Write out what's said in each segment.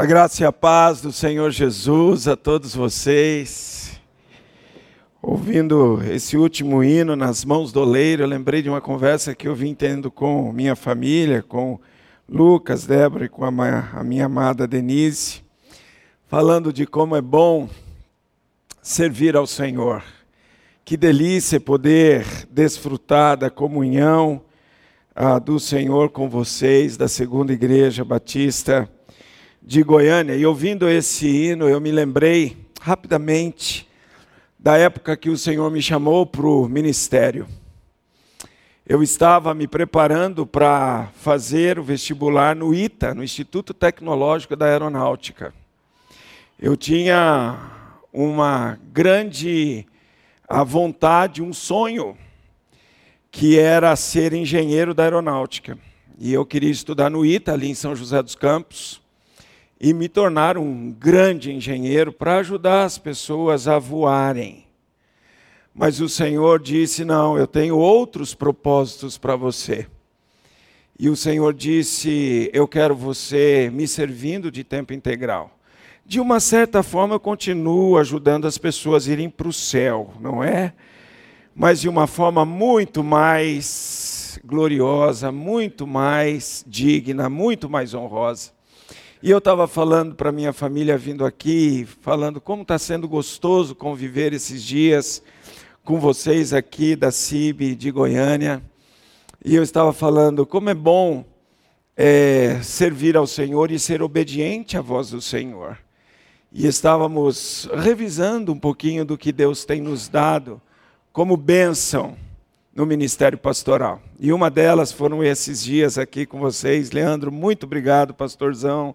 A graça e a paz do Senhor Jesus a todos vocês. Ouvindo esse último hino nas mãos do oleiro, eu lembrei de uma conversa que eu vim tendo com minha família, com Lucas, Débora e com a minha, a minha amada Denise, falando de como é bom servir ao Senhor. Que delícia poder desfrutar da comunhão ah, do Senhor com vocês, da Segunda Igreja Batista de Goiânia. E ouvindo esse hino, eu me lembrei rapidamente da época que o Senhor me chamou para o ministério. Eu estava me preparando para fazer o vestibular no ITA, no Instituto Tecnológico da Aeronáutica. Eu tinha uma grande a vontade, um sonho, que era ser engenheiro da aeronáutica. E eu queria estudar no ITA, ali em São José dos Campos e me tornar um grande engenheiro para ajudar as pessoas a voarem. Mas o Senhor disse: Não, eu tenho outros propósitos para você. E o Senhor disse: Eu quero você me servindo de tempo integral. De uma certa forma, eu continuo ajudando as pessoas a irem para o céu, não é? Mas de uma forma muito mais gloriosa, muito mais digna, muito mais honrosa. E eu estava falando para minha família vindo aqui, falando como está sendo gostoso conviver esses dias com vocês aqui da CIB de Goiânia. E eu estava falando como é bom é, servir ao Senhor e ser obediente à voz do Senhor. E estávamos revisando um pouquinho do que Deus tem nos dado como bênção no ministério pastoral. E uma delas foram esses dias aqui com vocês. Leandro, muito obrigado, pastorzão,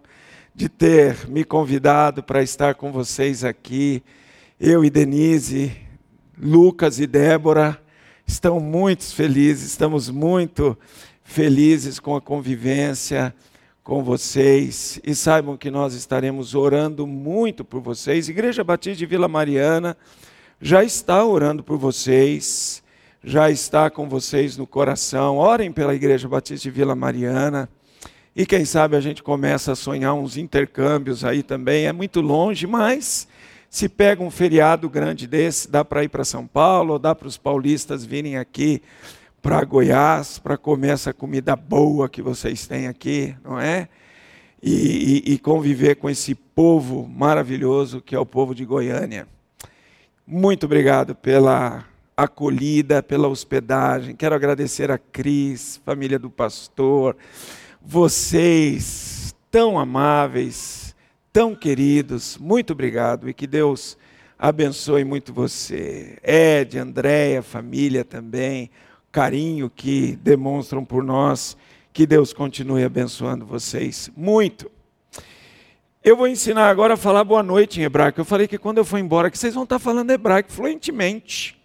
de ter me convidado para estar com vocês aqui. Eu e Denise, Lucas e Débora estão muito felizes, estamos muito felizes com a convivência com vocês e saibam que nós estaremos orando muito por vocês. Igreja Batista de Vila Mariana já está orando por vocês já está com vocês no coração. Orem pela Igreja Batista de Vila Mariana. E quem sabe a gente começa a sonhar uns intercâmbios aí também. É muito longe, mas se pega um feriado grande desse, dá para ir para São Paulo, ou dá para os paulistas virem aqui para Goiás para comer essa comida boa que vocês têm aqui, não é? E, e, e conviver com esse povo maravilhoso que é o povo de Goiânia. Muito obrigado pela acolhida, pela hospedagem. Quero agradecer a Cris, família do pastor, vocês tão amáveis, tão queridos. Muito obrigado e que Deus abençoe muito você. Ed, Andréia, família também, carinho que demonstram por nós. Que Deus continue abençoando vocês muito. Eu vou ensinar agora a falar boa noite em hebraico. Eu falei que quando eu for embora, que vocês vão estar falando hebraico fluentemente.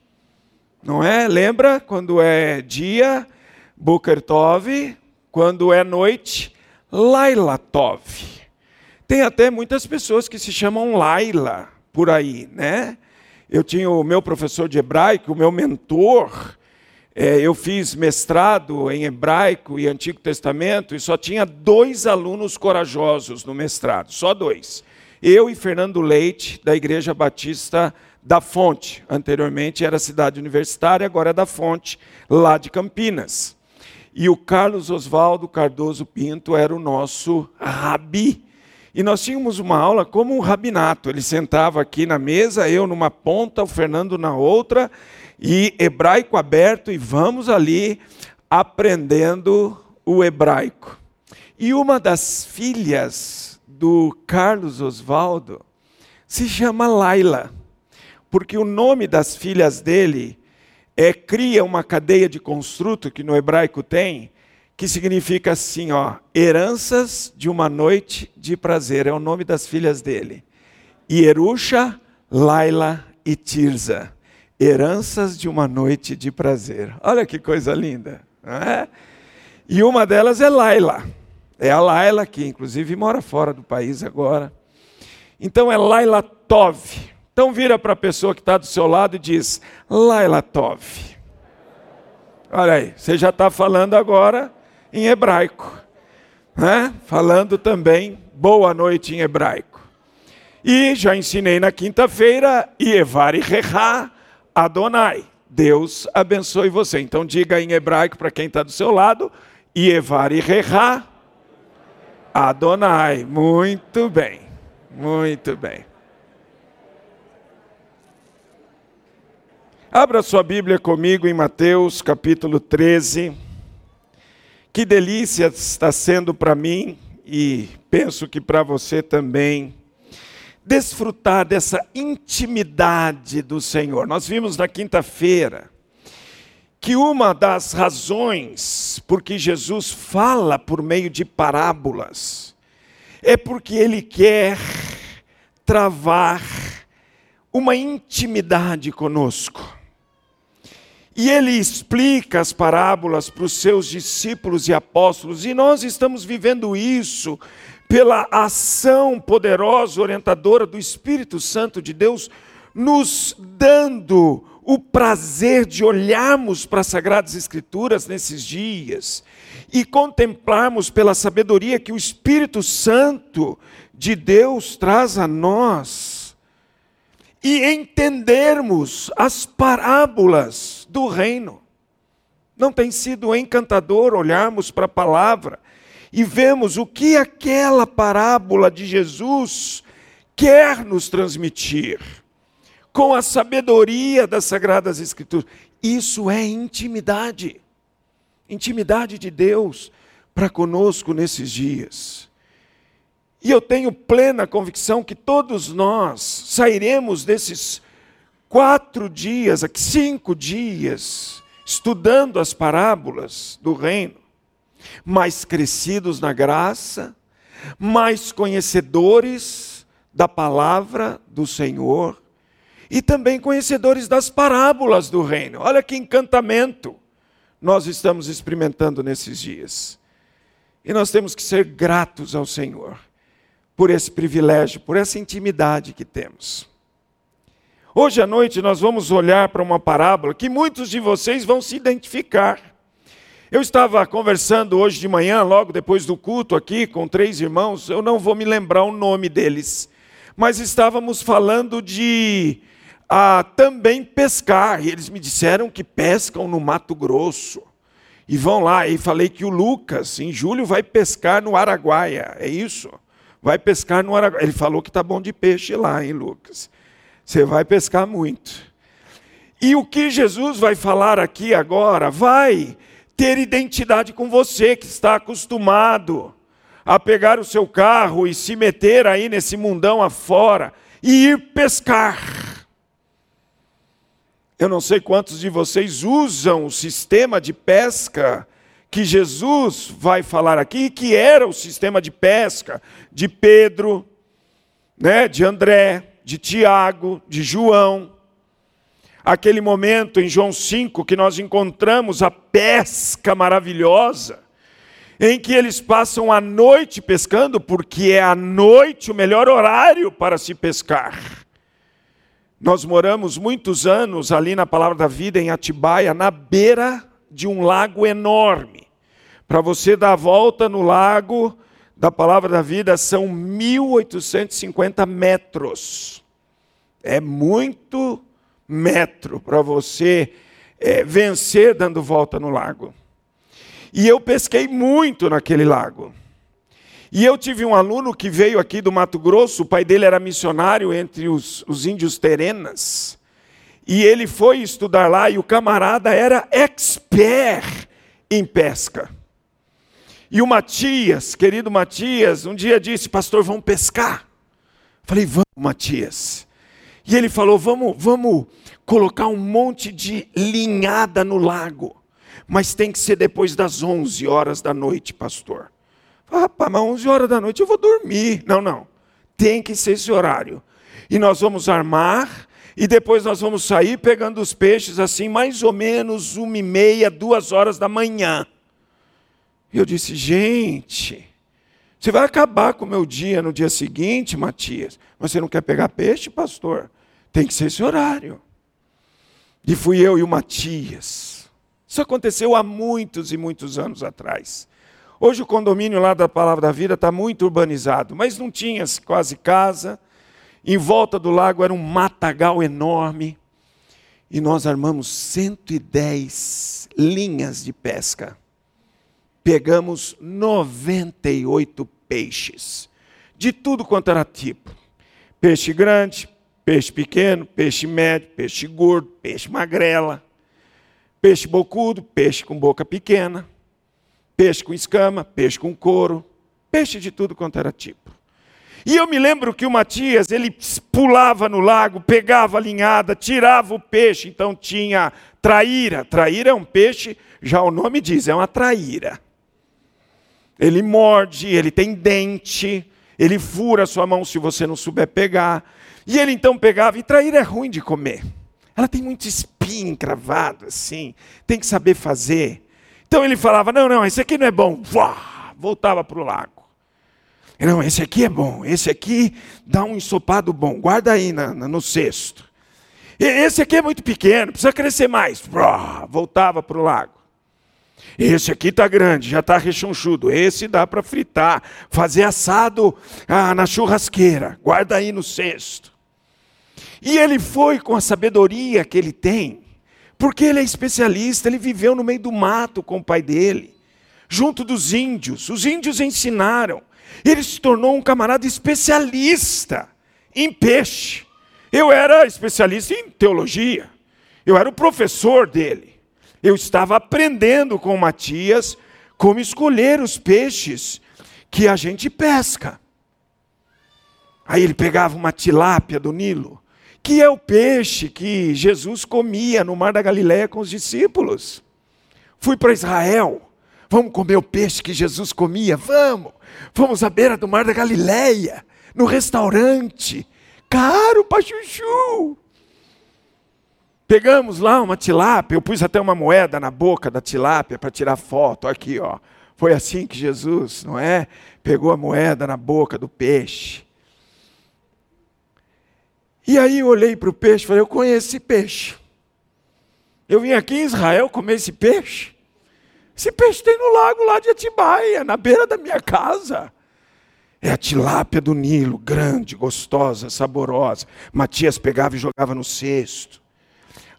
Não é? Lembra quando é dia, Boker Tov, quando é noite, Laila Tov. Tem até muitas pessoas que se chamam Laila por aí, né? Eu tinha o meu professor de hebraico, o meu mentor. É, eu fiz mestrado em hebraico e Antigo Testamento e só tinha dois alunos corajosos no mestrado, só dois. Eu e Fernando Leite, da Igreja Batista da Fonte. Anteriormente era cidade universitária, agora é da Fonte, lá de Campinas. E o Carlos Oswaldo Cardoso Pinto era o nosso rabi. E nós tínhamos uma aula como um rabinato. Ele sentava aqui na mesa, eu numa ponta, o Fernando na outra, e hebraico aberto, e vamos ali aprendendo o hebraico. E uma das filhas do Carlos Oswaldo se chama Laila porque o nome das filhas dele é, cria uma cadeia de construto que no hebraico tem, que significa assim, ó, heranças de uma noite de prazer, é o nome das filhas dele. Yerusha, Laila e Tirza, heranças de uma noite de prazer. Olha que coisa linda, não é? E uma delas é Laila. É a Laila que inclusive mora fora do país agora. Então é Laila Tov. Então vira para a pessoa que está do seu lado e diz: Laila Tov. Olha aí, você já está falando agora em hebraico, né? falando também boa noite em hebraico. E já ensinei na quinta-feira, Ievar e Rehá, Adonai. Deus abençoe você. Então diga em hebraico para quem está do seu lado, Ievar e Rehá, Adonai. Muito bem, muito bem. Abra sua Bíblia comigo em Mateus capítulo 13. Que delícia está sendo para mim e penso que para você também desfrutar dessa intimidade do Senhor. Nós vimos na quinta-feira que uma das razões por que Jesus fala por meio de parábolas é porque ele quer travar uma intimidade conosco. E ele explica as parábolas para os seus discípulos e apóstolos, e nós estamos vivendo isso pela ação poderosa, orientadora do Espírito Santo de Deus, nos dando o prazer de olharmos para as Sagradas Escrituras nesses dias e contemplarmos pela sabedoria que o Espírito Santo de Deus traz a nós e entendermos as parábolas do reino. Não tem sido encantador olharmos para a palavra e vemos o que aquela parábola de Jesus quer nos transmitir com a sabedoria das sagradas escrituras. Isso é intimidade. Intimidade de Deus para conosco nesses dias. E eu tenho plena convicção que todos nós sairemos desses quatro dias, aqui cinco dias, estudando as parábolas do reino, mais crescidos na graça, mais conhecedores da palavra do Senhor e também conhecedores das parábolas do reino. Olha que encantamento nós estamos experimentando nesses dias. E nós temos que ser gratos ao Senhor por esse privilégio, por essa intimidade que temos. Hoje à noite nós vamos olhar para uma parábola que muitos de vocês vão se identificar. Eu estava conversando hoje de manhã, logo depois do culto aqui, com três irmãos, eu não vou me lembrar o nome deles, mas estávamos falando de ah, também pescar, e eles me disseram que pescam no Mato Grosso. E vão lá, e falei que o Lucas, em julho, vai pescar no Araguaia, é isso? Vai pescar no Araguaia. Ele falou que está bom de peixe lá, hein, Lucas? Você vai pescar muito. E o que Jesus vai falar aqui agora vai ter identidade com você que está acostumado a pegar o seu carro e se meter aí nesse mundão afora e ir pescar. Eu não sei quantos de vocês usam o sistema de pesca que Jesus vai falar aqui, que era o sistema de pesca de Pedro, né, de André, de Tiago, de João. Aquele momento em João 5 que nós encontramos a pesca maravilhosa, em que eles passam a noite pescando, porque é a noite o melhor horário para se pescar. Nós moramos muitos anos ali na Palavra da Vida, em Atibaia, na beira de um lago enorme. Para você dar a volta no lago da palavra da vida são 1850 metros. É muito metro para você é, vencer dando volta no lago. E eu pesquei muito naquele lago. E eu tive um aluno que veio aqui do Mato Grosso, o pai dele era missionário entre os, os índios terenas. E ele foi estudar lá e o camarada era expert em pesca. E o Matias, querido Matias, um dia disse: Pastor, vamos pescar. Falei: Vamos, Matias. E ele falou: Vamos, vamos colocar um monte de linhada no lago, mas tem que ser depois das 11 horas da noite, pastor. Falei, Rapaz, mas 11 horas da noite eu vou dormir. Não, não. Tem que ser esse horário. E nós vamos armar e depois nós vamos sair pegando os peixes assim, mais ou menos uma e meia, duas horas da manhã. E eu disse, gente, você vai acabar com o meu dia no dia seguinte, Matias. Mas você não quer pegar peixe, pastor? Tem que ser esse horário. E fui eu e o Matias. Isso aconteceu há muitos e muitos anos atrás. Hoje o condomínio lá da Palavra da Vida está muito urbanizado, mas não tinha quase casa. Em volta do lago era um matagal enorme. E nós armamos 110 linhas de pesca. Pegamos 98 peixes, de tudo quanto era tipo: peixe grande, peixe pequeno, peixe médio, peixe gordo, peixe magrela, peixe bocudo, peixe com boca pequena, peixe com escama, peixe com couro, peixe de tudo quanto era tipo. E eu me lembro que o Matias, ele pulava no lago, pegava a linhada, tirava o peixe, então tinha traíra. Traíra é um peixe, já o nome diz, é uma traíra. Ele morde, ele tem dente, ele fura a sua mão se você não souber pegar. E ele então pegava, e traíra é ruim de comer. Ela tem muito espinho encravado, assim, tem que saber fazer. Então ele falava: não, não, esse aqui não é bom. Uá, voltava para o lago. Não, esse aqui é bom, esse aqui dá um ensopado bom, guarda aí na, na, no cesto. Esse aqui é muito pequeno, precisa crescer mais. Uá, voltava para o lago. Esse aqui está grande, já está rechonchudo. Esse dá para fritar, fazer assado ah, na churrasqueira. Guarda aí no cesto. E ele foi com a sabedoria que ele tem, porque ele é especialista, ele viveu no meio do mato com o pai dele, junto dos índios. Os índios ensinaram. Ele se tornou um camarada especialista em peixe. Eu era especialista em teologia. Eu era o professor dele. Eu estava aprendendo com Matias como escolher os peixes que a gente pesca. Aí ele pegava uma tilápia do Nilo, que é o peixe que Jesus comia no mar da Galiléia com os discípulos. Fui para Israel. Vamos comer o peixe que Jesus comia? Vamos. Vamos à beira do mar da Galiléia, no restaurante. Caro para chuchu. Pegamos lá uma tilápia, eu pus até uma moeda na boca da tilápia para tirar foto. Aqui, ó. Foi assim que Jesus, não é? Pegou a moeda na boca do peixe. E aí eu olhei para o peixe e falei: Eu conheço esse peixe. Eu vim aqui em Israel comer esse peixe. Esse peixe tem no lago lá de Atibaia, na beira da minha casa. É a tilápia do Nilo, grande, gostosa, saborosa. Matias pegava e jogava no cesto.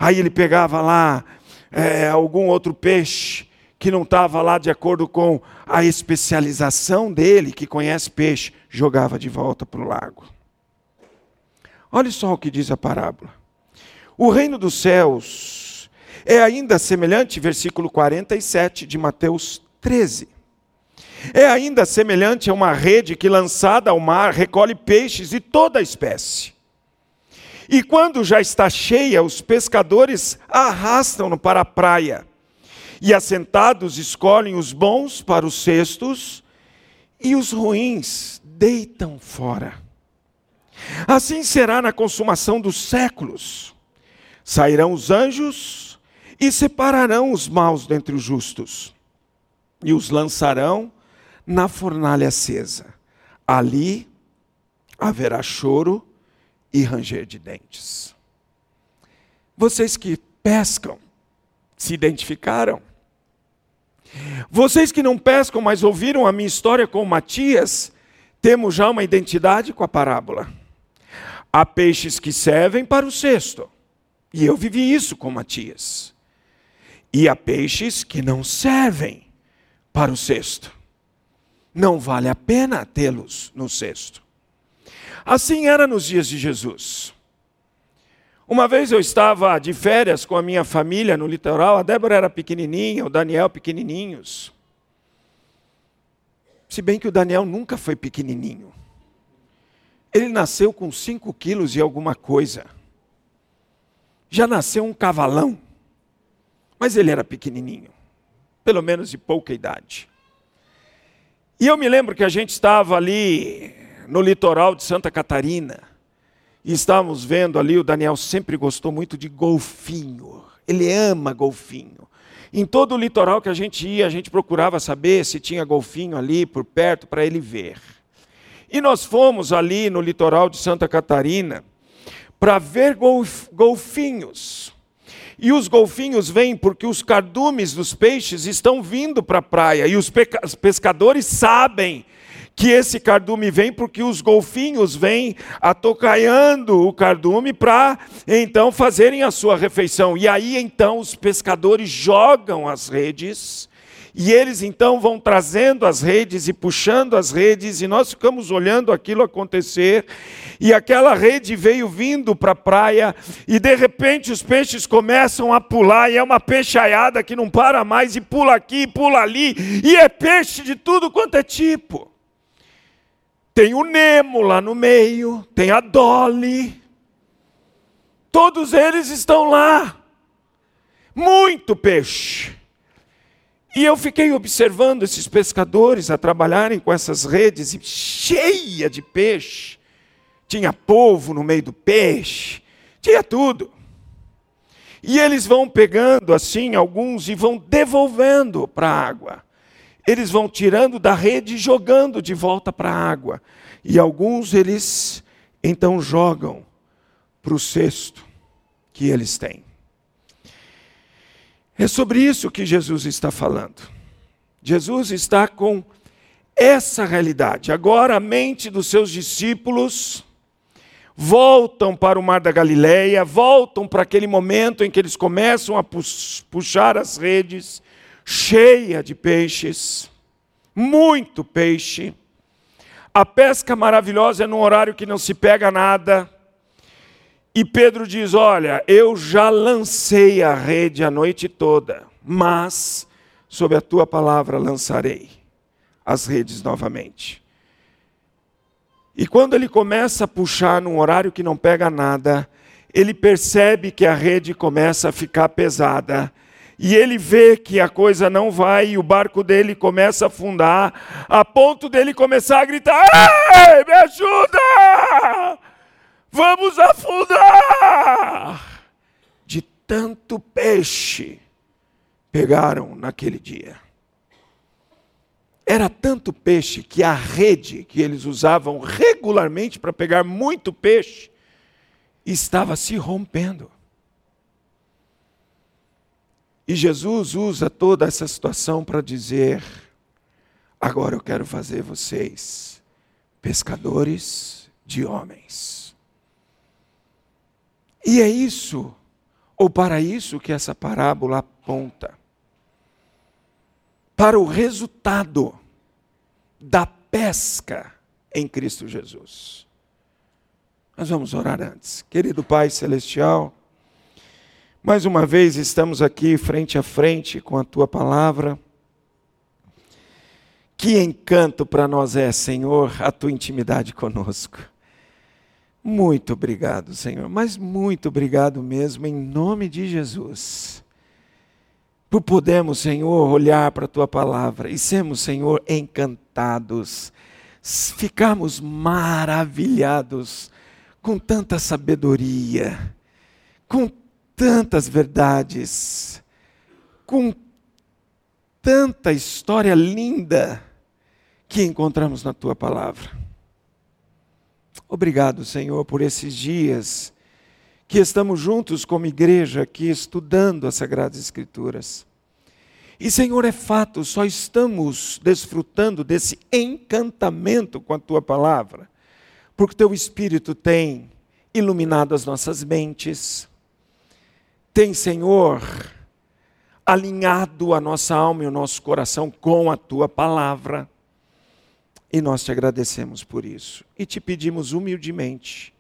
Aí ele pegava lá é, algum outro peixe que não estava lá de acordo com a especialização dele, que conhece peixe, jogava de volta para o lago. Olha só o que diz a parábola. O reino dos céus é ainda semelhante, versículo 47 de Mateus 13. É ainda semelhante a uma rede que, lançada ao mar, recolhe peixes de toda a espécie. E quando já está cheia, os pescadores arrastam-no para a praia. E assentados escolhem os bons para os cestos, e os ruins deitam fora. Assim será na consumação dos séculos. Sairão os anjos e separarão os maus dentre os justos, e os lançarão na fornalha acesa. Ali haverá choro e ranger de dentes. Vocês que pescam, se identificaram? Vocês que não pescam, mas ouviram a minha história com Matias, temos já uma identidade com a parábola. Há peixes que servem para o cesto. E eu vivi isso com Matias. E há peixes que não servem para o cesto. Não vale a pena tê-los no cesto. Assim era nos dias de Jesus. Uma vez eu estava de férias com a minha família no litoral, a Débora era pequenininha, o Daniel pequenininhos. Se bem que o Daniel nunca foi pequenininho. Ele nasceu com 5 quilos e alguma coisa. Já nasceu um cavalão. Mas ele era pequenininho. Pelo menos de pouca idade. E eu me lembro que a gente estava ali no litoral de Santa Catarina. E estávamos vendo ali, o Daniel sempre gostou muito de golfinho. Ele ama golfinho. Em todo o litoral que a gente ia, a gente procurava saber se tinha golfinho ali por perto para ele ver. E nós fomos ali no litoral de Santa Catarina para ver golf, golfinhos. E os golfinhos vêm porque os cardumes dos peixes estão vindo para a praia. E os pescadores sabem que esse cardume vem porque os golfinhos vêm atocaiando o cardume para então fazerem a sua refeição. E aí então os pescadores jogam as redes e eles então vão trazendo as redes e puxando as redes, e nós ficamos olhando aquilo acontecer, e aquela rede veio vindo para a praia, e de repente os peixes começam a pular, e é uma peixaiada que não para mais, e pula aqui, pula ali, e é peixe de tudo quanto é tipo. Tem o Nemo lá no meio, tem a Dolly, todos eles estão lá. Muito peixe. E eu fiquei observando esses pescadores a trabalharem com essas redes cheia de peixe. Tinha polvo no meio do peixe, tinha tudo. E eles vão pegando assim alguns e vão devolvendo para a água. Eles vão tirando da rede e jogando de volta para a água. E alguns eles então jogam para o cesto que eles têm. É sobre isso que Jesus está falando. Jesus está com essa realidade. Agora a mente dos seus discípulos voltam para o mar da Galileia, voltam para aquele momento em que eles começam a puxar as redes cheia de peixes, muito peixe. A pesca maravilhosa é num horário que não se pega nada. E Pedro diz: Olha, eu já lancei a rede a noite toda, mas sob a tua palavra lançarei as redes novamente. E quando ele começa a puxar num horário que não pega nada, ele percebe que a rede começa a ficar pesada. E ele vê que a coisa não vai e o barco dele começa a afundar, a ponto dele começar a gritar: Ei, me ajuda! Vamos afundar! De tanto peixe pegaram naquele dia. Era tanto peixe que a rede que eles usavam regularmente para pegar muito peixe estava se rompendo. E Jesus usa toda essa situação para dizer: agora eu quero fazer vocês pescadores de homens. E é isso, ou para isso que essa parábola aponta. Para o resultado da pesca em Cristo Jesus. Nós vamos orar antes. Querido Pai Celestial, mais uma vez estamos aqui frente a frente com a tua palavra. Que encanto para nós é, Senhor, a tua intimidade conosco. Muito obrigado, Senhor, mas muito obrigado mesmo, em nome de Jesus. Por podermos, Senhor, olhar para a tua palavra e sermos, Senhor, encantados, ficarmos maravilhados com tanta sabedoria, com tantas verdades, com tanta história linda que encontramos na tua palavra. Obrigado, Senhor, por esses dias que estamos juntos como igreja aqui estudando as Sagradas Escrituras. E, Senhor, é fato, só estamos desfrutando desse encantamento com a tua palavra, porque teu Espírito tem iluminado as nossas mentes, tem, Senhor, alinhado a nossa alma e o nosso coração com a tua palavra. E nós te agradecemos por isso. E te pedimos humildemente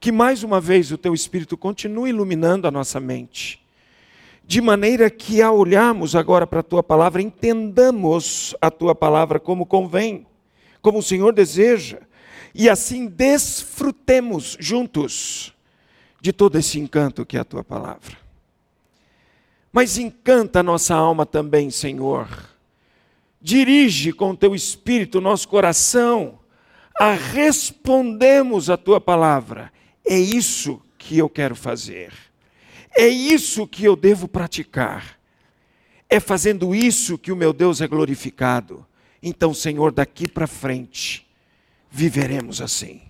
que mais uma vez o teu Espírito continue iluminando a nossa mente, de maneira que ao olharmos agora para a tua palavra, entendamos a tua palavra como convém, como o Senhor deseja, e assim desfrutemos juntos de todo esse encanto que é a tua palavra. Mas encanta a nossa alma também, Senhor dirige com teu espírito o nosso coração a respondermos a tua palavra. É isso que eu quero fazer. É isso que eu devo praticar. É fazendo isso que o meu Deus é glorificado. Então, Senhor, daqui para frente, viveremos assim.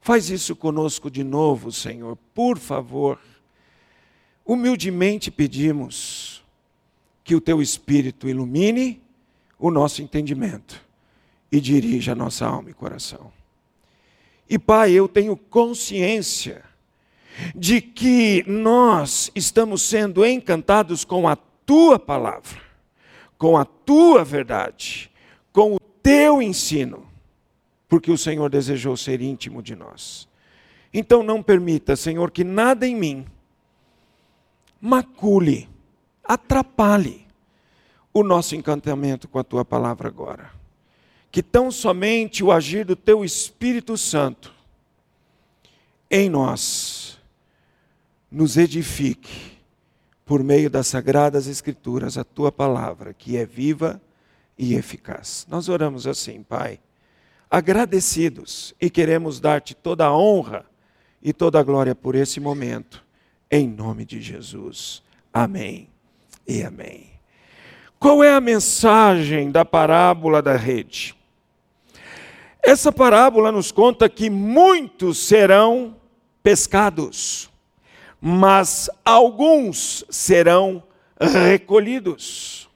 Faz isso conosco de novo, Senhor, por favor. humildemente pedimos que o teu Espírito ilumine o nosso entendimento e dirija a nossa alma e coração. E Pai, eu tenho consciência de que nós estamos sendo encantados com a tua palavra, com a tua verdade, com o teu ensino, porque o Senhor desejou ser íntimo de nós. Então não permita, Senhor, que nada em mim macule, atrapalhe o nosso encantamento com a tua palavra agora. Que tão somente o agir do teu Espírito Santo em nós nos edifique por meio das sagradas Escrituras, a tua palavra, que é viva e eficaz. Nós oramos assim, Pai, agradecidos e queremos dar-te toda a honra e toda a glória por esse momento, em nome de Jesus. Amém e amém. Qual é a mensagem da parábola da rede? Essa parábola nos conta que muitos serão pescados, mas alguns serão recolhidos.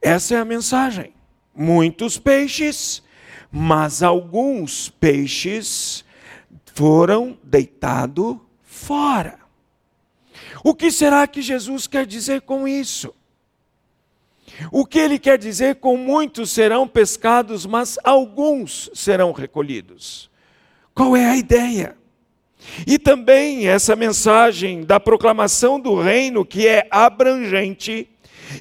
Essa é a mensagem. Muitos peixes, mas alguns peixes foram deitados fora. O que será que Jesus quer dizer com isso? O que ele quer dizer com muitos serão pescados, mas alguns serão recolhidos? Qual é a ideia? E também essa mensagem da proclamação do reino que é abrangente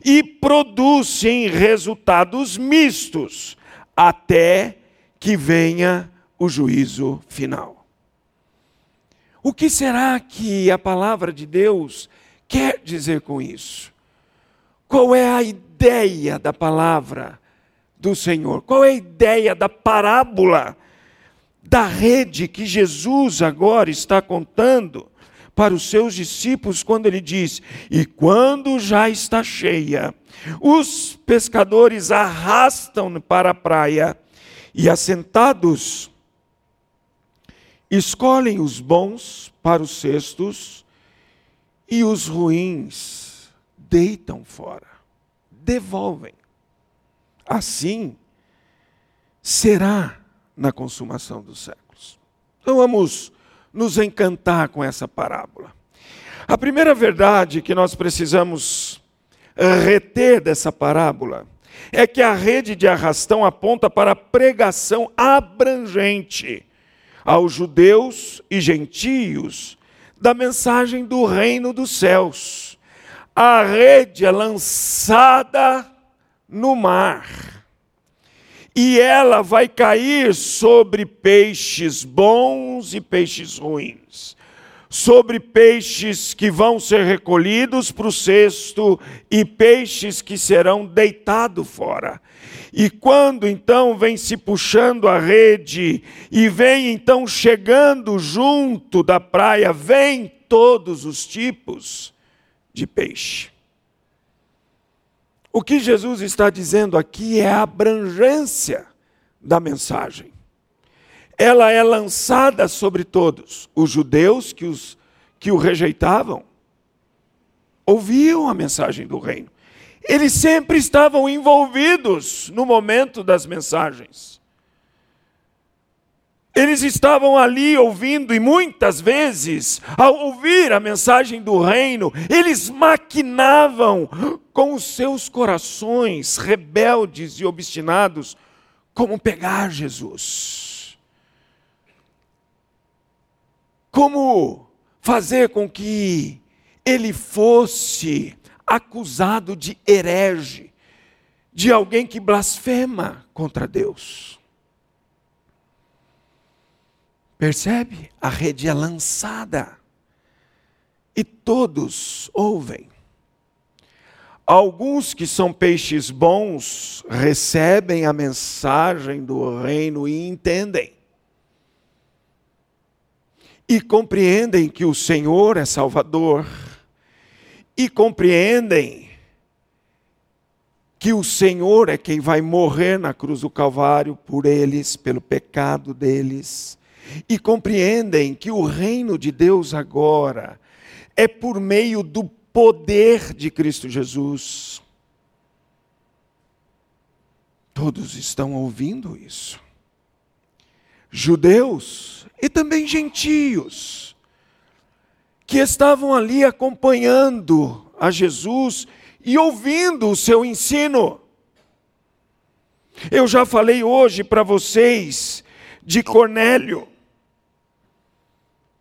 e produz sim resultados mistos até que venha o juízo final. O que será que a palavra de Deus quer dizer com isso? Qual é a ideia da palavra do Senhor? Qual é a ideia da parábola da rede que Jesus agora está contando para os seus discípulos quando ele diz: E quando já está cheia, os pescadores arrastam para a praia e assentados escolhem os bons para os cestos e os ruins deitam fora, devolvem. Assim será na consumação dos séculos. Então vamos nos encantar com essa parábola. A primeira verdade que nós precisamos reter dessa parábola é que a rede de arrastão aponta para a pregação abrangente aos judeus e gentios da mensagem do reino dos céus a rede é lançada no mar. E ela vai cair sobre peixes bons e peixes ruins. Sobre peixes que vão ser recolhidos para o cesto e peixes que serão deitados fora. E quando então vem se puxando a rede e vem então chegando junto da praia, vem todos os tipos de peixe. O que Jesus está dizendo aqui é a abrangência da mensagem. Ela é lançada sobre todos. Os judeus que, os, que o rejeitavam ouviam a mensagem do reino. Eles sempre estavam envolvidos no momento das mensagens. Eles estavam ali ouvindo, e muitas vezes, ao ouvir a mensagem do reino, eles maquinavam com os seus corações rebeldes e obstinados como pegar Jesus. Como fazer com que ele fosse acusado de herege, de alguém que blasfema contra Deus. Percebe? A rede é lançada e todos ouvem. Alguns que são peixes bons recebem a mensagem do reino e entendem. E compreendem que o Senhor é Salvador. E compreendem que o Senhor é quem vai morrer na cruz do Calvário por eles, pelo pecado deles e compreendem que o reino de Deus agora é por meio do poder de Cristo Jesus. Todos estão ouvindo isso. Judeus e também gentios, que estavam ali acompanhando a Jesus e ouvindo o seu ensino. Eu já falei hoje para vocês de Cornélio,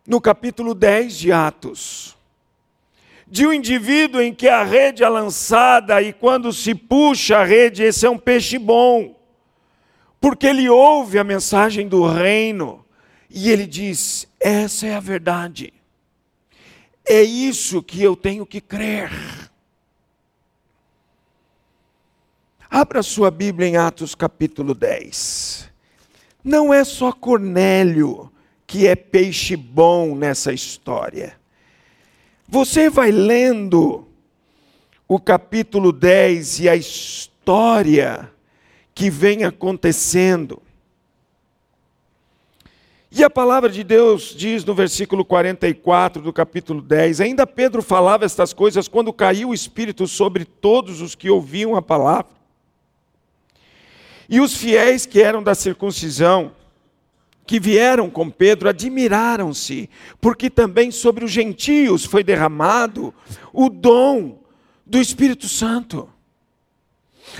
no capítulo 10 de Atos, de um indivíduo em que a rede é lançada e quando se puxa a rede, esse é um peixe bom, porque ele ouve a mensagem do reino e ele diz: essa é a verdade, é isso que eu tenho que crer. Abra sua Bíblia em Atos capítulo 10. Não é só Cornélio que é peixe bom nessa história. Você vai lendo o capítulo 10 e a história que vem acontecendo. E a palavra de Deus diz no versículo 44 do capítulo 10: Ainda Pedro falava estas coisas quando caiu o Espírito sobre todos os que ouviam a palavra. E os fiéis que eram da circuncisão, que vieram com Pedro, admiraram-se, porque também sobre os gentios foi derramado o dom do Espírito Santo.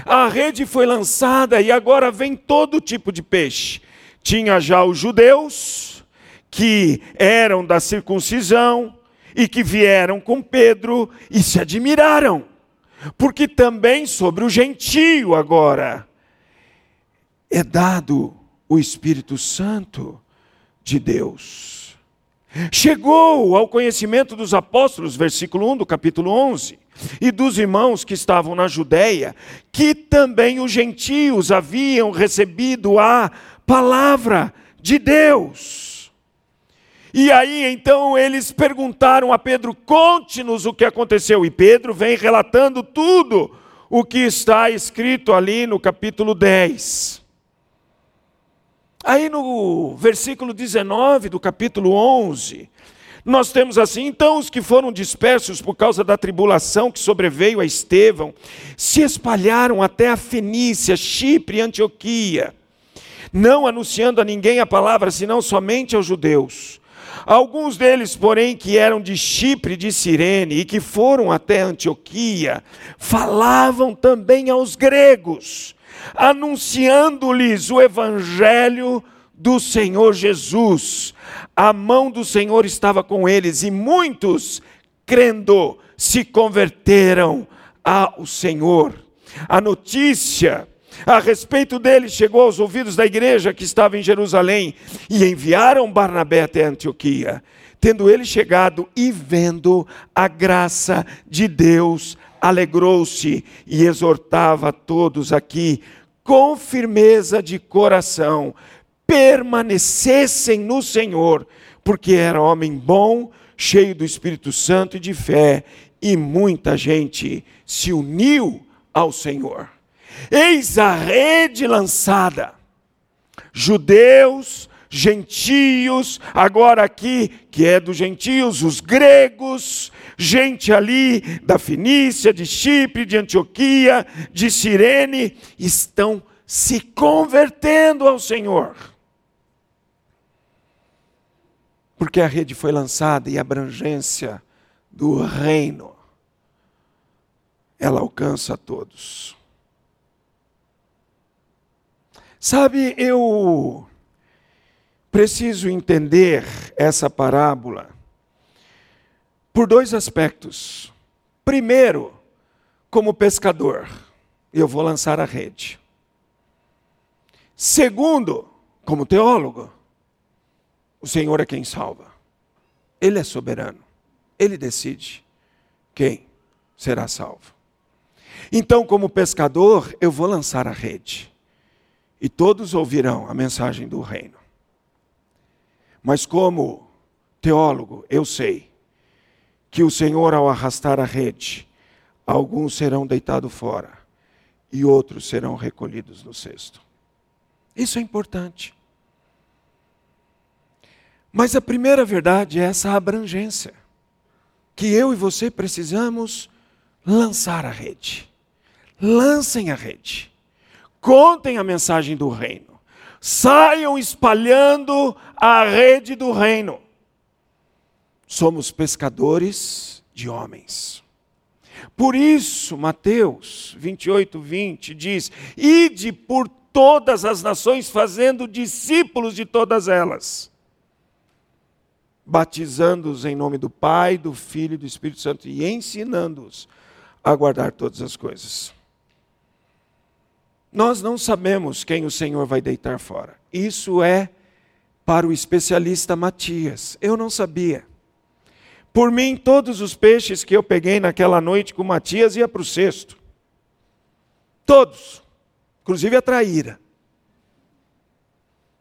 A rede foi lançada e agora vem todo tipo de peixe. Tinha já os judeus, que eram da circuncisão e que vieram com Pedro e se admiraram, porque também sobre o gentio agora é dado o Espírito Santo de Deus. Chegou ao conhecimento dos apóstolos, versículo 1 do capítulo 11, e dos irmãos que estavam na Judéia, que também os gentios haviam recebido a palavra de Deus. E aí então eles perguntaram a Pedro: conte-nos o que aconteceu. E Pedro vem relatando tudo o que está escrito ali no capítulo 10. Aí no versículo 19 do capítulo 11, nós temos assim: então os que foram dispersos por causa da tribulação que sobreveio a Estevão se espalharam até a Fenícia, Chipre e Antioquia, não anunciando a ninguém a palavra, senão somente aos judeus. Alguns deles, porém, que eram de Chipre, de Cirene e que foram até Antioquia, falavam também aos gregos anunciando-lhes o evangelho do Senhor Jesus. A mão do Senhor estava com eles e muitos, crendo, se converteram ao Senhor. A notícia a respeito dele chegou aos ouvidos da igreja que estava em Jerusalém e enviaram Barnabé até Antioquia. Tendo ele chegado e vendo a graça de Deus, alegrou-se e exortava todos aqui, com firmeza de coração, permanecessem no Senhor, porque era homem bom, cheio do Espírito Santo e de fé, e muita gente se uniu ao Senhor. Eis a rede lançada, judeus, gentios, agora aqui, que é dos gentios, os gregos, gente ali da Fenícia, de Chipre, de Antioquia, de Cirene, estão se convertendo ao Senhor. Porque a rede foi lançada e a abrangência do reino, ela alcança a todos. Sabe, eu preciso entender essa parábola por dois aspectos. Primeiro, como pescador, eu vou lançar a rede. Segundo, como teólogo, o Senhor é quem salva. Ele é soberano. Ele decide quem será salvo. Então, como pescador, eu vou lançar a rede. E todos ouvirão a mensagem do reino. Mas como teólogo, eu sei que o Senhor, ao arrastar a rede, alguns serão deitados fora e outros serão recolhidos no cesto. Isso é importante. Mas a primeira verdade é essa abrangência que eu e você precisamos lançar a rede. Lancem a rede. Contem a mensagem do reino. Saiam espalhando a rede do reino. Somos pescadores de homens. Por isso, Mateus 28, 20 diz: Ide por todas as nações, fazendo discípulos de todas elas, batizando-os em nome do Pai, do Filho e do Espírito Santo e ensinando-os a guardar todas as coisas. Nós não sabemos quem o Senhor vai deitar fora. Isso é para o especialista Matias. Eu não sabia. Por mim, todos os peixes que eu peguei naquela noite com Matias ia para o cesto. Todos. Inclusive a traíra.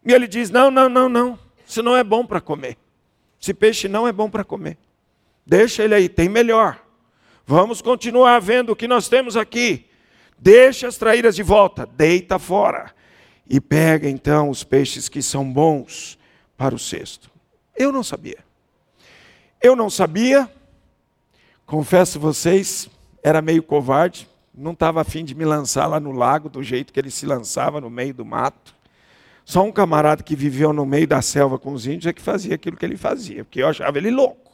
E ele diz: Não, não, não, não. Isso não é bom para comer. Esse peixe não é bom para comer. Deixa ele aí, tem melhor. Vamos continuar vendo o que nós temos aqui. Deixa as traíras de volta, deita fora. E pega então os peixes que são bons para o cesto. Eu não sabia. Eu não sabia, confesso vocês, era meio covarde, não estava afim de me lançar lá no lago do jeito que ele se lançava no meio do mato. Só um camarada que viveu no meio da selva com os índios é que fazia aquilo que ele fazia, porque eu achava ele louco.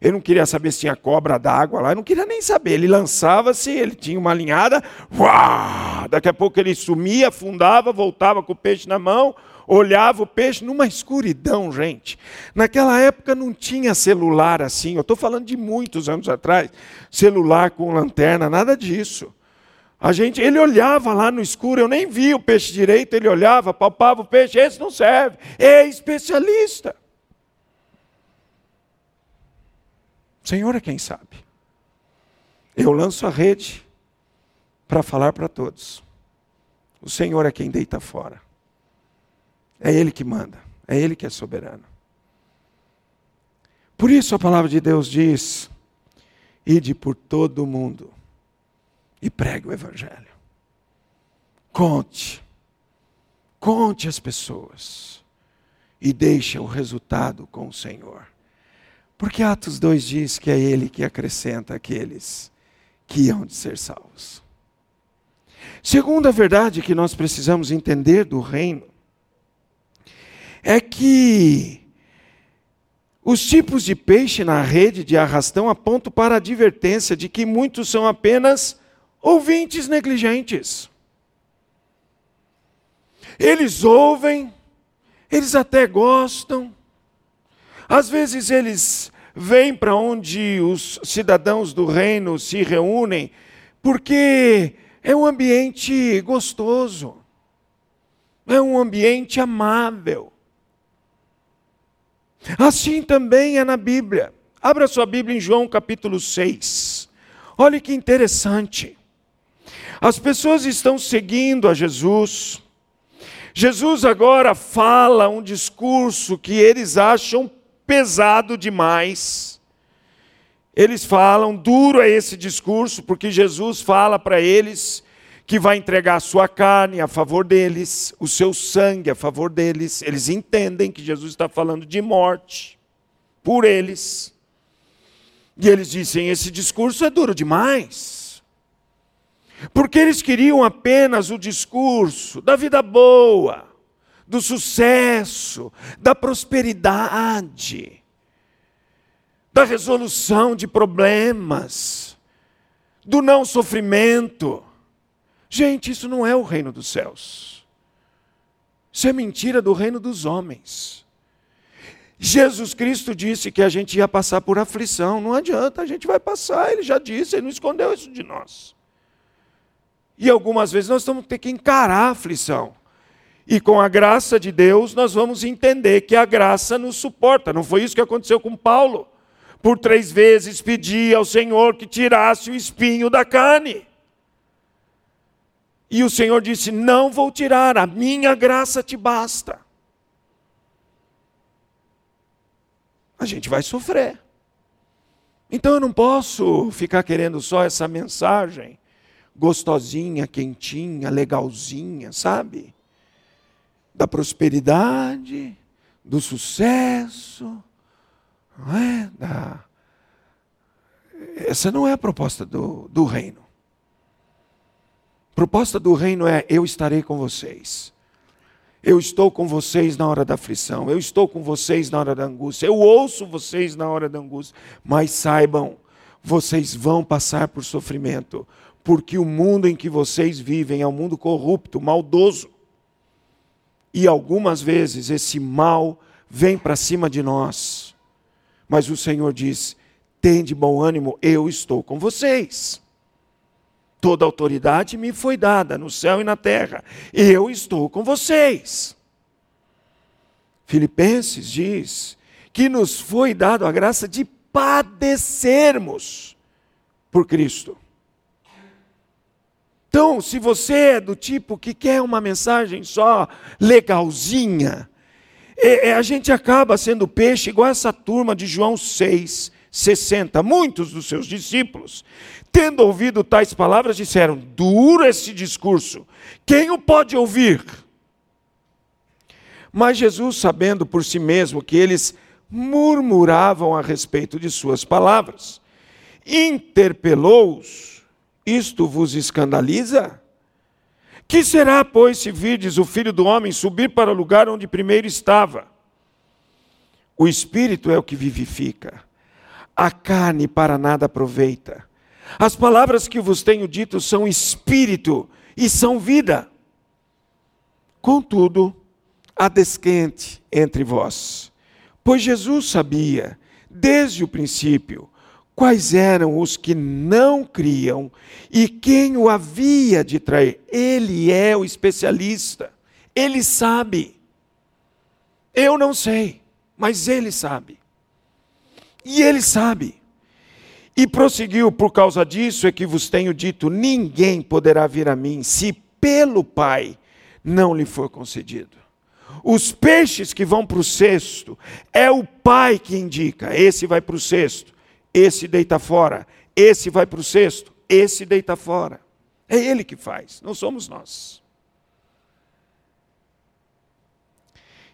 Eu não queria saber se tinha cobra d'água lá, eu não queria nem saber. Ele lançava-se, ele tinha uma linhada, uá, daqui a pouco ele sumia, afundava, voltava com o peixe na mão, olhava o peixe numa escuridão, gente. Naquela época não tinha celular assim, eu estou falando de muitos anos atrás, celular com lanterna, nada disso. A gente, ele olhava lá no escuro, eu nem via o peixe direito, ele olhava, palpava o peixe, esse não serve, é especialista. O Senhor é quem sabe. Eu lanço a rede para falar para todos. O Senhor é quem deita fora. É Ele que manda, é Ele que é soberano. Por isso a palavra de Deus diz: ide por todo o mundo e pregue o Evangelho. Conte, conte as pessoas e deixe o resultado com o Senhor. Porque Atos 2 diz que é Ele que acrescenta aqueles que hão de ser salvos. Segunda verdade que nós precisamos entender do reino é que os tipos de peixe na rede de arrastão apontam para a advertência de que muitos são apenas ouvintes negligentes. Eles ouvem, eles até gostam, às vezes eles vêm para onde os cidadãos do reino se reúnem, porque é um ambiente gostoso, é um ambiente amável. Assim também é na Bíblia. Abra sua Bíblia em João capítulo 6. Olhe que interessante. As pessoas estão seguindo a Jesus. Jesus agora fala um discurso que eles acham pesado demais. Eles falam, duro é esse discurso, porque Jesus fala para eles que vai entregar a sua carne a favor deles, o seu sangue a favor deles. Eles entendem que Jesus está falando de morte por eles. E eles dizem: esse discurso é duro demais. Porque eles queriam apenas o discurso da vida boa, do sucesso, da prosperidade, da resolução de problemas, do não sofrimento. Gente, isso não é o reino dos céus. Isso é mentira do reino dos homens. Jesus Cristo disse que a gente ia passar por aflição. Não adianta, a gente vai passar. Ele já disse, ele não escondeu isso de nós. E algumas vezes nós vamos ter que encarar a aflição. E com a graça de Deus, nós vamos entender que a graça nos suporta. Não foi isso que aconteceu com Paulo? Por três vezes pedi ao Senhor que tirasse o espinho da carne. E o Senhor disse: Não vou tirar, a minha graça te basta. A gente vai sofrer. Então eu não posso ficar querendo só essa mensagem gostosinha, quentinha, legalzinha, sabe? Da prosperidade, do sucesso, não é? Da, Essa não é a proposta do, do reino. A proposta do reino é: eu estarei com vocês. Eu estou com vocês na hora da aflição, eu estou com vocês na hora da angústia, eu ouço vocês na hora da angústia, mas saibam, vocês vão passar por sofrimento, porque o mundo em que vocês vivem é um mundo corrupto, maldoso. E algumas vezes esse mal vem para cima de nós. Mas o Senhor diz: tende bom ânimo, eu estou com vocês. Toda autoridade me foi dada no céu e na terra. Eu estou com vocês. Filipenses diz que nos foi dado a graça de padecermos por Cristo. Então, se você é do tipo que quer uma mensagem só legalzinha, é, é, a gente acaba sendo peixe igual essa turma de João 6, 60. Muitos dos seus discípulos Tendo ouvido tais palavras, disseram: Duro esse discurso, quem o pode ouvir? Mas Jesus, sabendo por si mesmo que eles murmuravam a respeito de suas palavras, interpelou-os: Isto vos escandaliza? Que será, pois, se virdes o filho do homem subir para o lugar onde primeiro estava? O espírito é o que vivifica, a carne para nada aproveita. As palavras que vos tenho dito são espírito e são vida. Contudo, há desquente entre vós, pois Jesus sabia, desde o princípio, quais eram os que não criam e quem o havia de trair. Ele é o especialista, ele sabe. Eu não sei, mas ele sabe. E ele sabe. E prosseguiu: Por causa disso é que vos tenho dito: ninguém poderá vir a mim se pelo Pai não lhe for concedido. Os peixes que vão para o cesto, é o Pai que indica: esse vai para o cesto, esse deita fora, esse vai para o cesto, esse deita fora. É Ele que faz, não somos nós.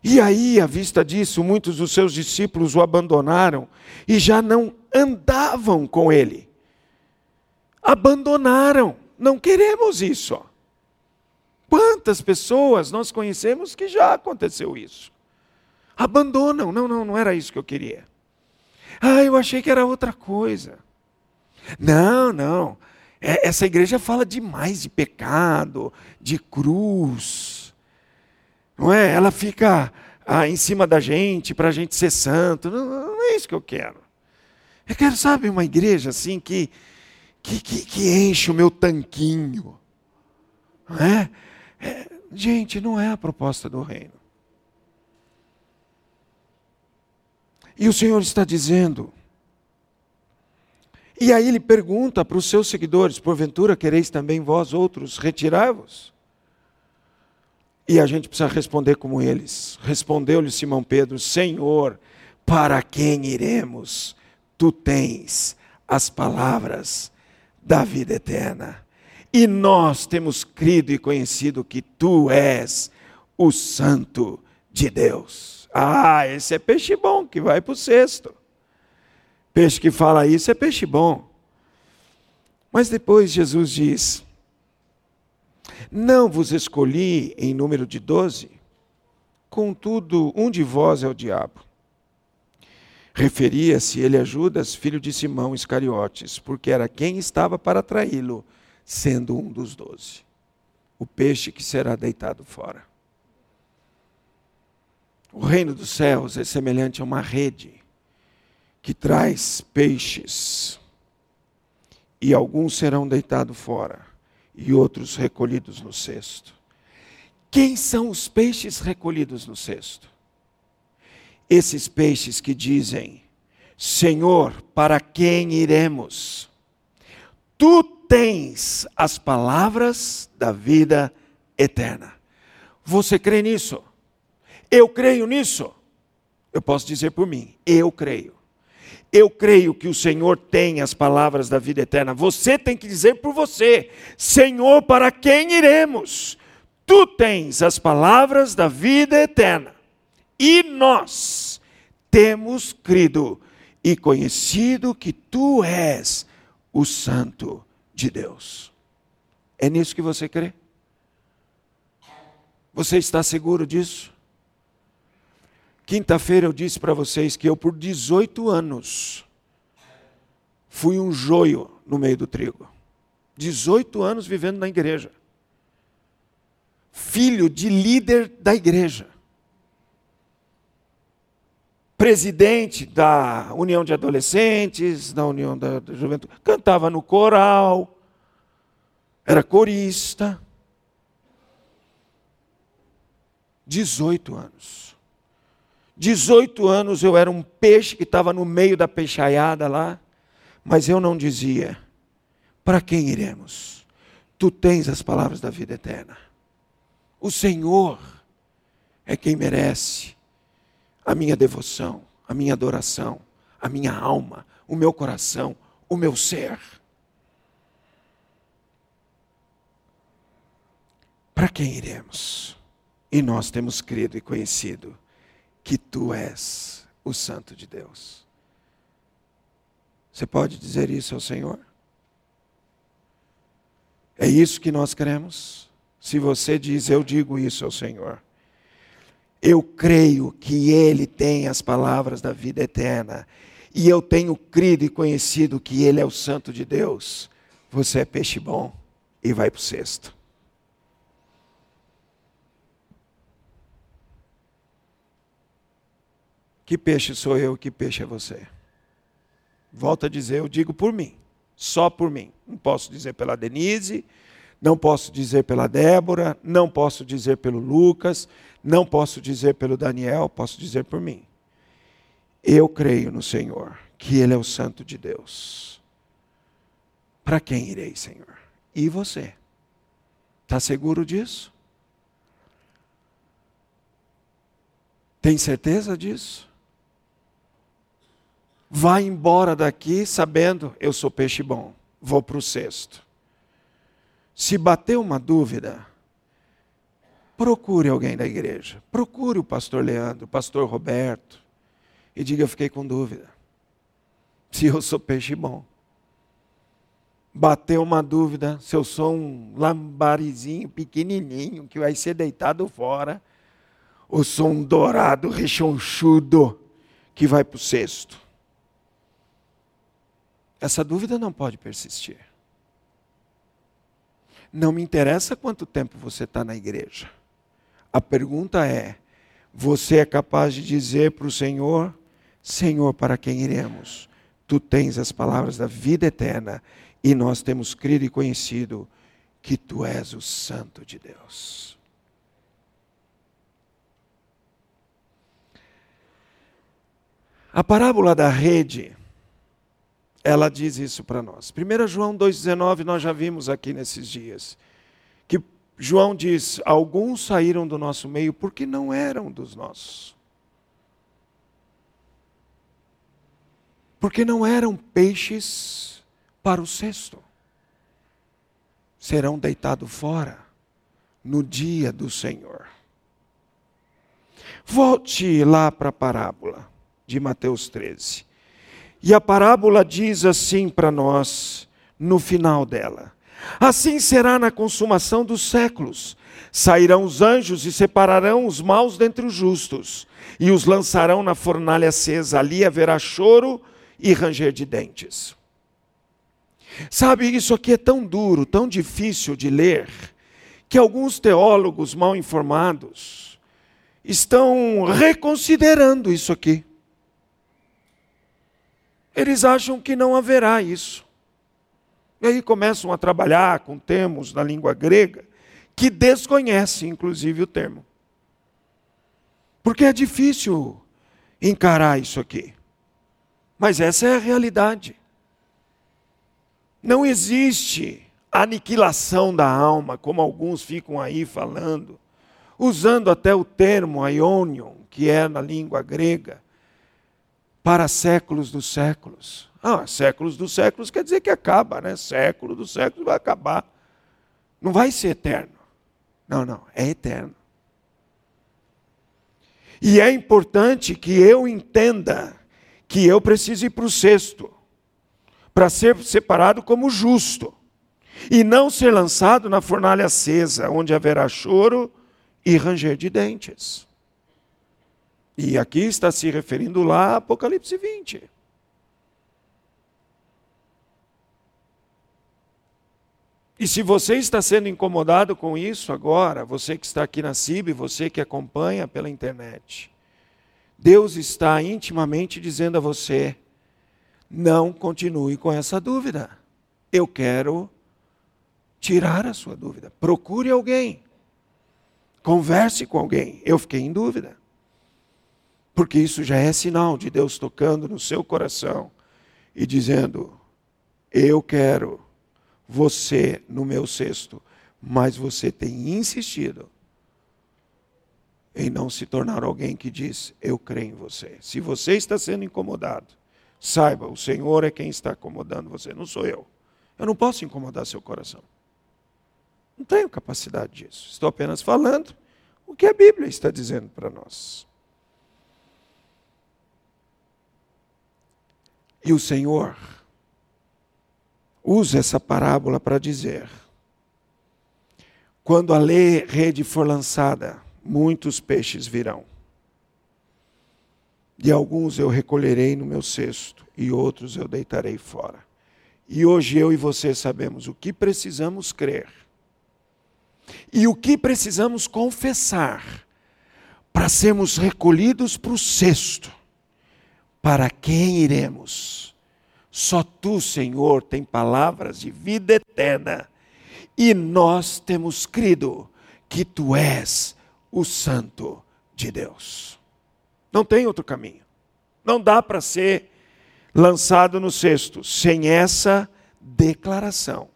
E aí, à vista disso, muitos dos seus discípulos o abandonaram e já não andavam com ele. Abandonaram. Não queremos isso. Quantas pessoas nós conhecemos que já aconteceu isso? Abandonam. Não, não, não era isso que eu queria. Ah, eu achei que era outra coisa. Não, não. É, essa igreja fala demais de pecado, de cruz. Não é? Ela fica ah, em cima da gente para a gente ser santo. Não, não é isso que eu quero. Eu quero, sabe, uma igreja assim que, que, que, que enche o meu tanquinho. Não é? é? Gente, não é a proposta do reino. E o Senhor está dizendo. E aí ele pergunta para os seus seguidores: porventura quereis também vós outros retirar-vos? E a gente precisa responder como eles. Respondeu-lhe Simão Pedro: Senhor, para quem iremos? tu tens as palavras da vida eterna. E nós temos crido e conhecido que tu és o Santo de Deus. Ah, esse é peixe bom que vai para o cesto. Peixe que fala isso é peixe bom. Mas depois Jesus diz: Não vos escolhi em número de doze, contudo, um de vós é o diabo. Referia-se ele a Judas, filho de Simão Iscariotes, porque era quem estava para traí-lo, sendo um dos doze. O peixe que será deitado fora. O reino dos céus é semelhante a uma rede que traz peixes, e alguns serão deitados fora, e outros recolhidos no cesto. Quem são os peixes recolhidos no cesto? esses peixes que dizem: Senhor, para quem iremos? Tu tens as palavras da vida eterna. Você crê nisso? Eu creio nisso. Eu posso dizer por mim, eu creio. Eu creio que o Senhor tem as palavras da vida eterna. Você tem que dizer por você: Senhor, para quem iremos? Tu tens as palavras da vida eterna. E nós temos crido e conhecido que tu és o Santo de Deus. É nisso que você crê? Você está seguro disso? Quinta-feira eu disse para vocês que eu, por 18 anos, fui um joio no meio do trigo. 18 anos vivendo na igreja. Filho de líder da igreja. Presidente da União de Adolescentes, da União da Juventude. Cantava no coral. Era corista. 18 anos. 18 anos eu era um peixe que estava no meio da peixaiada lá, mas eu não dizia: para quem iremos? Tu tens as palavras da vida eterna. O Senhor é quem merece a minha devoção, a minha adoração, a minha alma, o meu coração, o meu ser. Para quem iremos? E nós temos crido e conhecido que tu és o Santo de Deus. Você pode dizer isso ao Senhor? É isso que nós queremos? Se você diz, eu digo isso ao Senhor. Eu creio que Ele tem as palavras da vida eterna. E eu tenho crido e conhecido que Ele é o Santo de Deus. Você é peixe bom e vai para o cesto. Que peixe sou eu, que peixe é você? Volto a dizer, eu digo por mim, só por mim. Não posso dizer pela Denise, não posso dizer pela Débora, não posso dizer pelo Lucas, não posso dizer pelo Daniel, posso dizer por mim. Eu creio no Senhor, que Ele é o Santo de Deus. Para quem irei, Senhor? E você? Está seguro disso? Tem certeza disso? Vai embora daqui sabendo, eu sou peixe bom, vou para o cesto. Se bater uma dúvida, procure alguém da igreja. Procure o pastor Leandro, o pastor Roberto, e diga: Eu fiquei com dúvida. Se eu sou peixe bom. Bateu uma dúvida, se eu sou um lambarizinho pequenininho que vai ser deitado fora, ou sou um dourado rechonchudo que vai para o cesto. Essa dúvida não pode persistir. Não me interessa quanto tempo você está na igreja. A pergunta é: você é capaz de dizer para o Senhor, Senhor, para quem iremos? Tu tens as palavras da vida eterna e nós temos crido e conhecido que tu és o Santo de Deus. A parábola da rede ela diz isso para nós. 1 João 2,19 nós já vimos aqui nesses dias. Que João diz: Alguns saíram do nosso meio porque não eram dos nossos. Porque não eram peixes para o cesto. Serão deitados fora no dia do Senhor. Volte lá para a parábola de Mateus 13. E a parábola diz assim para nós, no final dela: Assim será na consumação dos séculos. Sairão os anjos e separarão os maus dentre os justos, e os lançarão na fornalha acesa. Ali haverá choro e ranger de dentes. Sabe, isso aqui é tão duro, tão difícil de ler, que alguns teólogos mal informados estão reconsiderando isso aqui eles acham que não haverá isso. E aí começam a trabalhar com termos na língua grega que desconhecem, inclusive, o termo. Porque é difícil encarar isso aqui. Mas essa é a realidade. Não existe aniquilação da alma, como alguns ficam aí falando, usando até o termo aionion, que é na língua grega, para séculos dos séculos. Ah, séculos dos séculos quer dizer que acaba, né? Século dos séculos vai acabar. Não vai ser eterno. Não, não, é eterno. E é importante que eu entenda que eu preciso ir para o cesto, para ser separado como justo, e não ser lançado na fornalha acesa, onde haverá choro e ranger de dentes. E aqui está se referindo lá a Apocalipse 20. E se você está sendo incomodado com isso agora, você que está aqui na CIB, você que acompanha pela internet, Deus está intimamente dizendo a você: não continue com essa dúvida. Eu quero tirar a sua dúvida. Procure alguém. Converse com alguém. Eu fiquei em dúvida. Porque isso já é sinal de Deus tocando no seu coração e dizendo: Eu quero você no meu cesto, mas você tem insistido em não se tornar alguém que diz: Eu creio em você. Se você está sendo incomodado, saiba, o Senhor é quem está incomodando você, não sou eu. Eu não posso incomodar seu coração. Não tenho capacidade disso. Estou apenas falando o que a Bíblia está dizendo para nós. E o Senhor usa essa parábola para dizer: quando a lei, rede for lançada, muitos peixes virão. De alguns eu recolherei no meu cesto, e outros eu deitarei fora. E hoje eu e você sabemos o que precisamos crer e o que precisamos confessar para sermos recolhidos para o cesto para quem iremos? Só tu, Senhor, tem palavras de vida eterna. E nós temos crido que tu és o Santo de Deus. Não tem outro caminho. Não dá para ser lançado no cesto sem essa declaração,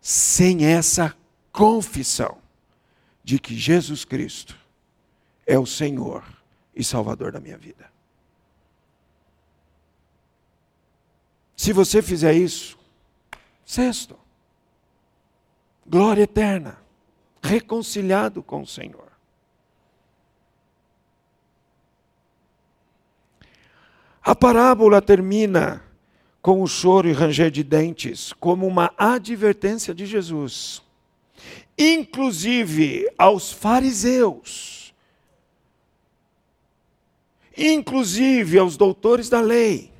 sem essa confissão de que Jesus Cristo é o Senhor e Salvador da minha vida. Se você fizer isso, sexto, glória eterna, reconciliado com o Senhor. A parábola termina com o choro e ranger de dentes, como uma advertência de Jesus, inclusive aos fariseus, inclusive aos doutores da lei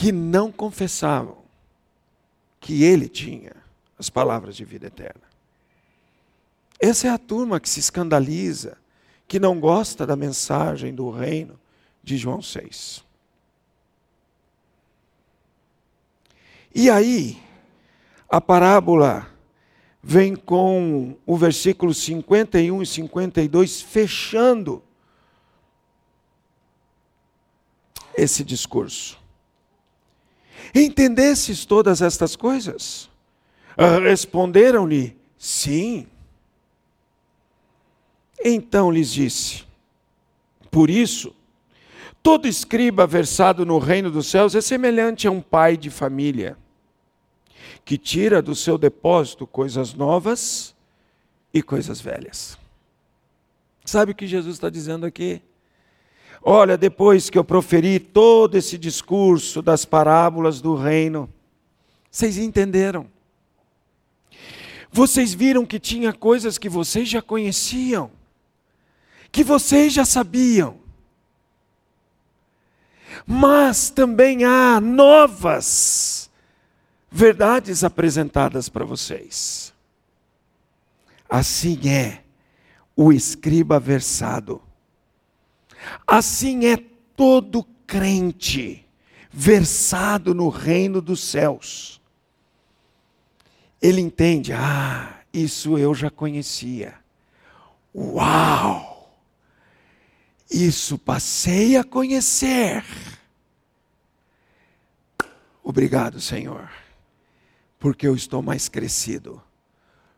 que não confessavam que ele tinha as palavras de vida eterna. Essa é a turma que se escandaliza, que não gosta da mensagem do reino de João 6. E aí, a parábola vem com o versículo 51 e 52 fechando esse discurso entendesses todas estas coisas? Ah, responderam-lhe, sim. Então lhes disse: Por isso, todo escriba versado no reino dos céus é semelhante a um pai de família, que tira do seu depósito coisas novas e coisas velhas. Sabe o que Jesus está dizendo aqui? Olha, depois que eu proferi todo esse discurso das parábolas do reino, vocês entenderam. Vocês viram que tinha coisas que vocês já conheciam, que vocês já sabiam. Mas também há novas verdades apresentadas para vocês. Assim é o escriba versado Assim é todo crente versado no reino dos céus. Ele entende, ah, isso eu já conhecia. Uau! Isso passei a conhecer. Obrigado, Senhor, porque eu estou mais crescido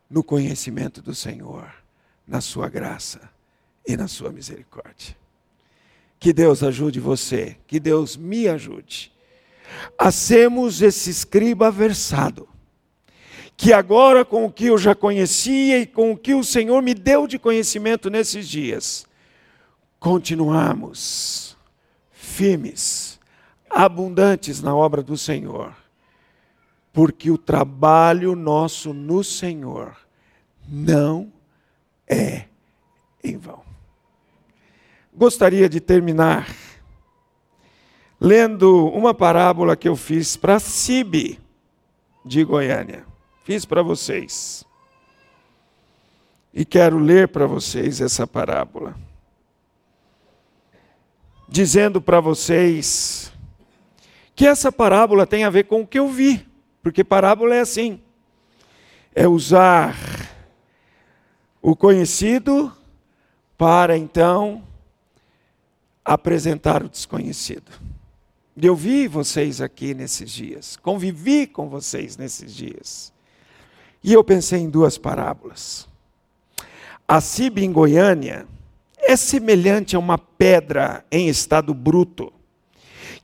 no conhecimento do Senhor, na Sua graça e na Sua misericórdia. Que Deus ajude você, que Deus me ajude a sermos esse escriba versado, que agora com o que eu já conhecia e com o que o Senhor me deu de conhecimento nesses dias, continuarmos firmes, abundantes na obra do Senhor, porque o trabalho nosso no Senhor não é em vão. Gostaria de terminar lendo uma parábola que eu fiz para Cibe de Goiânia. Fiz para vocês. E quero ler para vocês essa parábola. Dizendo para vocês que essa parábola tem a ver com o que eu vi, porque parábola é assim: é usar o conhecido para então apresentar o desconhecido. Eu vi vocês aqui nesses dias, convivi com vocês nesses dias. E eu pensei em duas parábolas. A Cib em Goiânia é semelhante a uma pedra em estado bruto,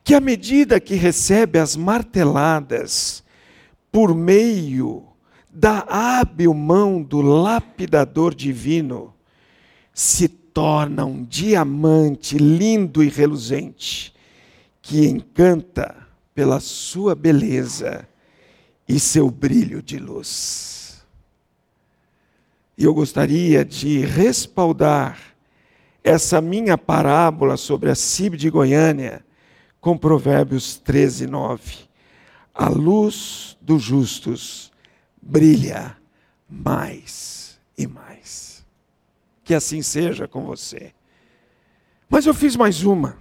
que à medida que recebe as marteladas por meio da hábil mão do lapidador divino, se torna um diamante lindo e reluzente, que encanta pela sua beleza e seu brilho de luz. E eu gostaria de respaldar essa minha parábola sobre a CIB de Goiânia com Provérbios 13, 9. A luz dos justos brilha mais e mais. Que assim seja com você. Mas eu fiz mais uma.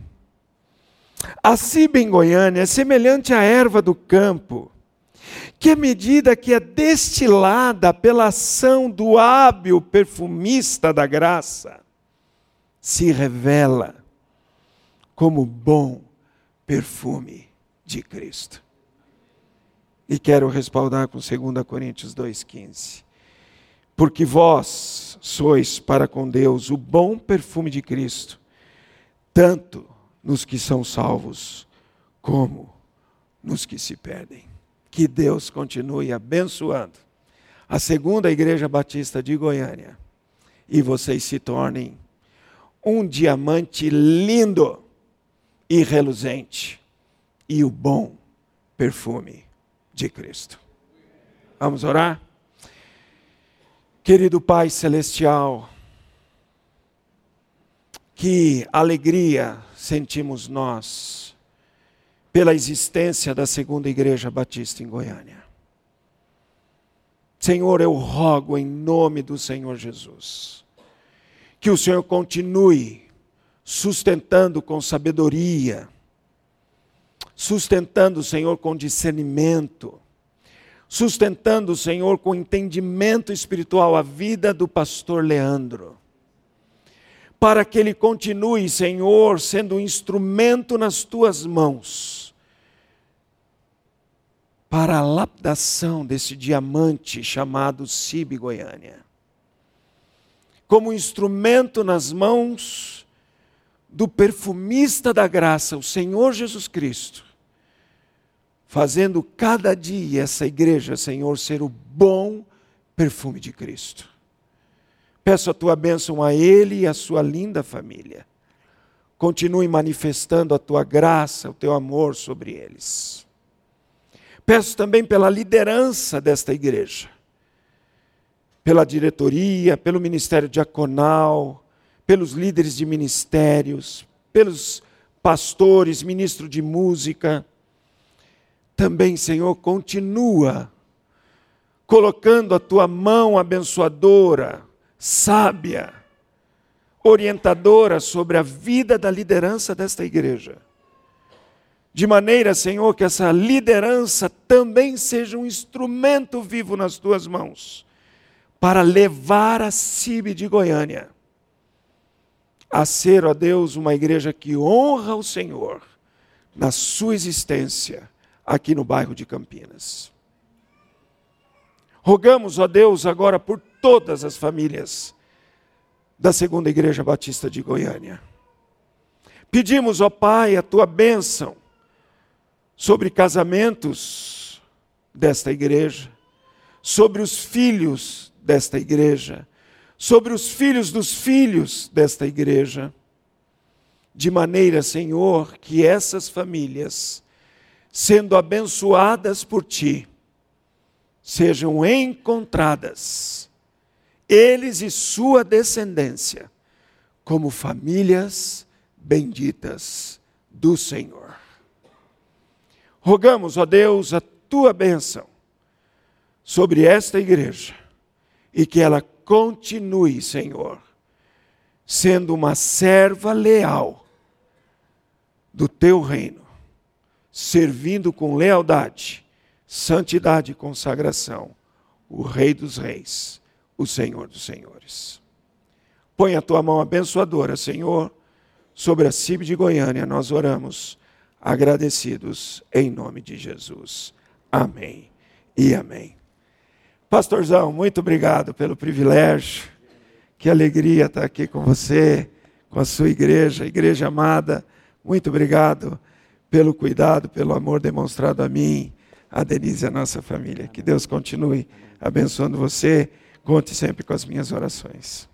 A ciba em Goiânia é semelhante à erva do campo, que à medida que é destilada pela ação do hábil perfumista da graça, se revela como bom perfume de Cristo. E quero respaldar com 2 Coríntios 2,15. Porque vós sois para com Deus o bom perfume de Cristo, tanto nos que são salvos, como nos que se perdem. Que Deus continue abençoando a segunda Igreja Batista de Goiânia e vocês se tornem um diamante lindo e reluzente e o bom perfume de Cristo. Vamos orar? Querido Pai Celestial, que alegria sentimos nós pela existência da segunda Igreja Batista em Goiânia. Senhor, eu rogo em nome do Senhor Jesus, que o Senhor continue sustentando com sabedoria, sustentando, Senhor, com discernimento, sustentando, Senhor, com entendimento espiritual a vida do pastor Leandro, para que ele continue, Senhor, sendo um instrumento nas tuas mãos, para a lapidação desse diamante chamado Cibe Goiânia, como instrumento nas mãos do perfumista da graça, o Senhor Jesus Cristo, fazendo cada dia essa igreja, Senhor, ser o bom perfume de Cristo. Peço a tua bênção a ele e a sua linda família. Continue manifestando a tua graça, o teu amor sobre eles. Peço também pela liderança desta igreja, pela diretoria, pelo ministério diaconal, pelos líderes de ministérios, pelos pastores, ministro de música, também, Senhor, continua colocando a tua mão abençoadora, sábia, orientadora sobre a vida da liderança desta igreja. De maneira, Senhor, que essa liderança também seja um instrumento vivo nas tuas mãos, para levar a CIB de Goiânia a ser, ó Deus, uma igreja que honra o Senhor na sua existência aqui no bairro de Campinas. Rogamos, ó Deus, agora por todas as famílias da Segunda Igreja Batista de Goiânia. Pedimos, ó Pai, a tua bênção sobre casamentos desta igreja, sobre os filhos desta igreja, sobre os filhos dos filhos desta igreja, de maneira, Senhor, que essas famílias, sendo abençoadas por Ti, sejam encontradas, eles e sua descendência, como famílias benditas do Senhor. Rogamos, ó Deus, a tua bênção sobre esta igreja e que ela continue, Senhor, sendo uma serva leal do teu reino, servindo com lealdade, santidade e consagração o Rei dos Reis, o Senhor dos Senhores. Põe a tua mão abençoadora, Senhor, sobre a CIB de Goiânia, nós oramos, agradecidos em nome de Jesus. Amém e amém. Pastorzão, muito obrigado pelo privilégio. Que alegria estar aqui com você, com a sua igreja, igreja amada. Muito obrigado pelo cuidado, pelo amor demonstrado a mim, a Denise e a nossa família. Que Deus continue abençoando você. Conte sempre com as minhas orações.